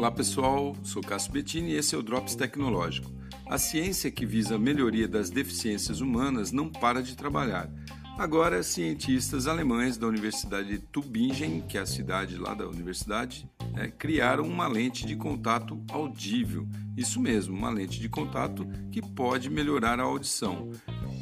Olá pessoal, sou Cássio Bettini e esse é o Drops Tecnológico. A ciência que visa a melhoria das deficiências humanas não para de trabalhar. Agora, cientistas alemães da Universidade de Tübingen, que é a cidade lá da universidade, é, criaram uma lente de contato audível. Isso mesmo, uma lente de contato que pode melhorar a audição.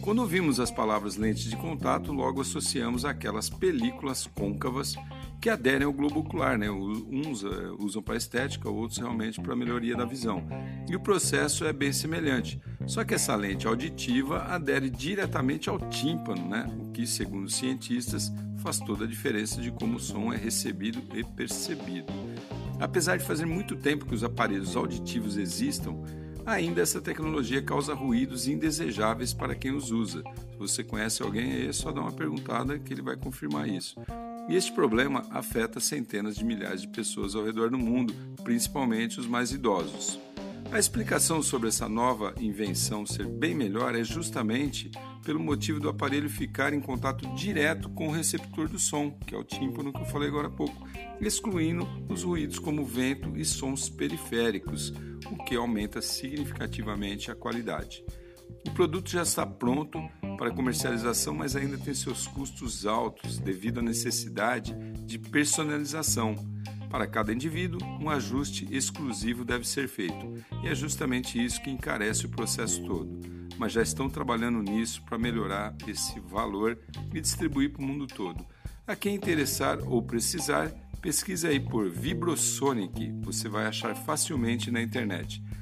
Quando ouvimos as palavras lentes de contato, logo associamos aquelas películas côncavas que aderem ao globo ocular, né? Uns uh, usam para estética, outros realmente para melhoria da visão. E o processo é bem semelhante. Só que essa lente auditiva adere diretamente ao tímpano, né? O que, segundo os cientistas, faz toda a diferença de como o som é recebido e percebido. Apesar de fazer muito tempo que os aparelhos auditivos existam, ainda essa tecnologia causa ruídos indesejáveis para quem os usa. Se você conhece alguém, é só dar uma perguntada que ele vai confirmar isso. E este problema afeta centenas de milhares de pessoas ao redor do mundo, principalmente os mais idosos. A explicação sobre essa nova invenção ser bem melhor é justamente pelo motivo do aparelho ficar em contato direto com o receptor do som, que é o tímpano que eu falei agora há pouco, excluindo os ruídos como vento e sons periféricos, o que aumenta significativamente a qualidade. O produto já está pronto para comercialização, mas ainda tem seus custos altos devido à necessidade de personalização. Para cada indivíduo, um ajuste exclusivo deve ser feito, e é justamente isso que encarece o processo todo. Mas já estão trabalhando nisso para melhorar esse valor e distribuir para o mundo todo. A quem interessar ou precisar, pesquise aí por Vibrosonic, você vai achar facilmente na internet.